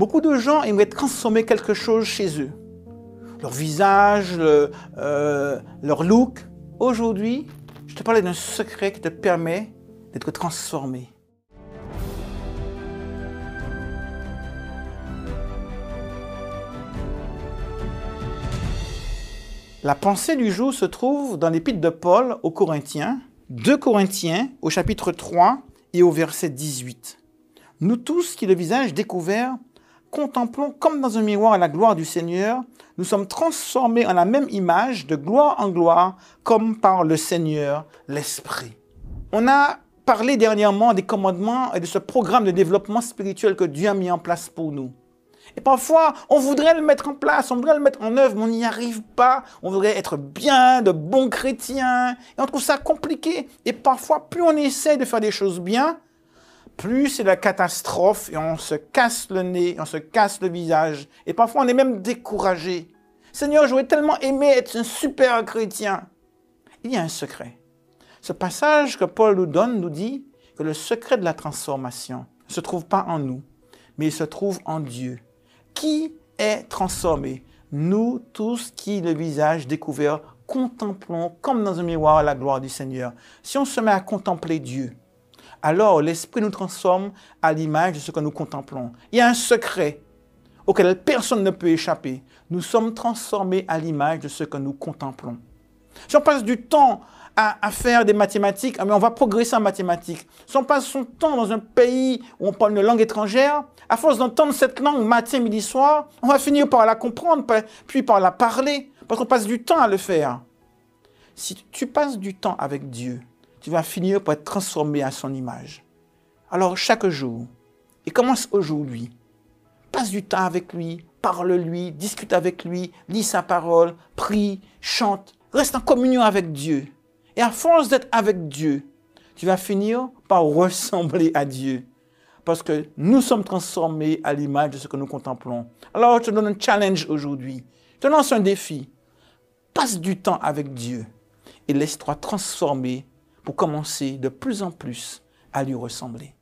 Beaucoup de gens aimeraient transformer quelque chose chez eux. Leur visage, euh, leur look. Aujourd'hui, je te parlais d'un secret qui te permet d'être transformé. La pensée du jour se trouve dans l'épître de Paul aux Corinthiens, 2 Corinthiens au chapitre 3 et au verset 18. Nous tous qui le visage découvert, contemplons comme dans un miroir la gloire du Seigneur, nous sommes transformés en la même image de gloire en gloire comme par le Seigneur l'Esprit. On a parlé dernièrement des commandements et de ce programme de développement spirituel que Dieu a mis en place pour nous. Et parfois, on voudrait le mettre en place, on voudrait le mettre en œuvre, mais on n'y arrive pas. On voudrait être bien, de bons chrétiens. Et on trouve ça compliqué. Et parfois, plus on essaie de faire des choses bien, plus c'est la catastrophe et on se casse le nez, on se casse le visage. Et parfois, on est même découragé. Seigneur, j'aurais tellement aimé être un super chrétien. Il y a un secret. Ce passage que Paul nous donne nous dit que le secret de la transformation ne se trouve pas en nous, mais il se trouve en Dieu qui est transformé? Nous tous qui, le visage découvert, contemplons comme dans un miroir la gloire du Seigneur. Si on se met à contempler Dieu, alors l'Esprit nous transforme à l'image de ce que nous contemplons. Il y a un secret auquel personne ne peut échapper. Nous sommes transformés à l'image de ce que nous contemplons. Si on passe du temps à, faire des mathématiques, mais on va progresser en mathématiques. Si on passe son temps dans un pays où on parle une langue étrangère, à force d'entendre cette langue matin, midi, soir, on va finir par la comprendre, puis par la parler, parce qu'on passe du temps à le faire. Si tu passes du temps avec Dieu, tu vas finir par être transformé à son image. Alors chaque jour, et commence aujourd'hui, passe du temps avec lui, parle-lui, discute avec lui, lis sa parole, prie, chante, reste en communion avec Dieu. Et à force d'être avec Dieu, tu vas finir par ressembler à Dieu. Parce que nous sommes transformés à l'image de ce que nous contemplons. Alors je te donne un challenge aujourd'hui. Je te lance un défi. Passe du temps avec Dieu et laisse-toi transformer pour commencer de plus en plus à lui ressembler.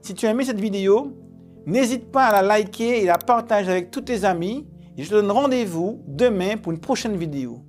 Si tu as aimé cette vidéo, N'hésite pas à la liker et la partager avec tous tes amis. Et je te donne rendez-vous demain pour une prochaine vidéo.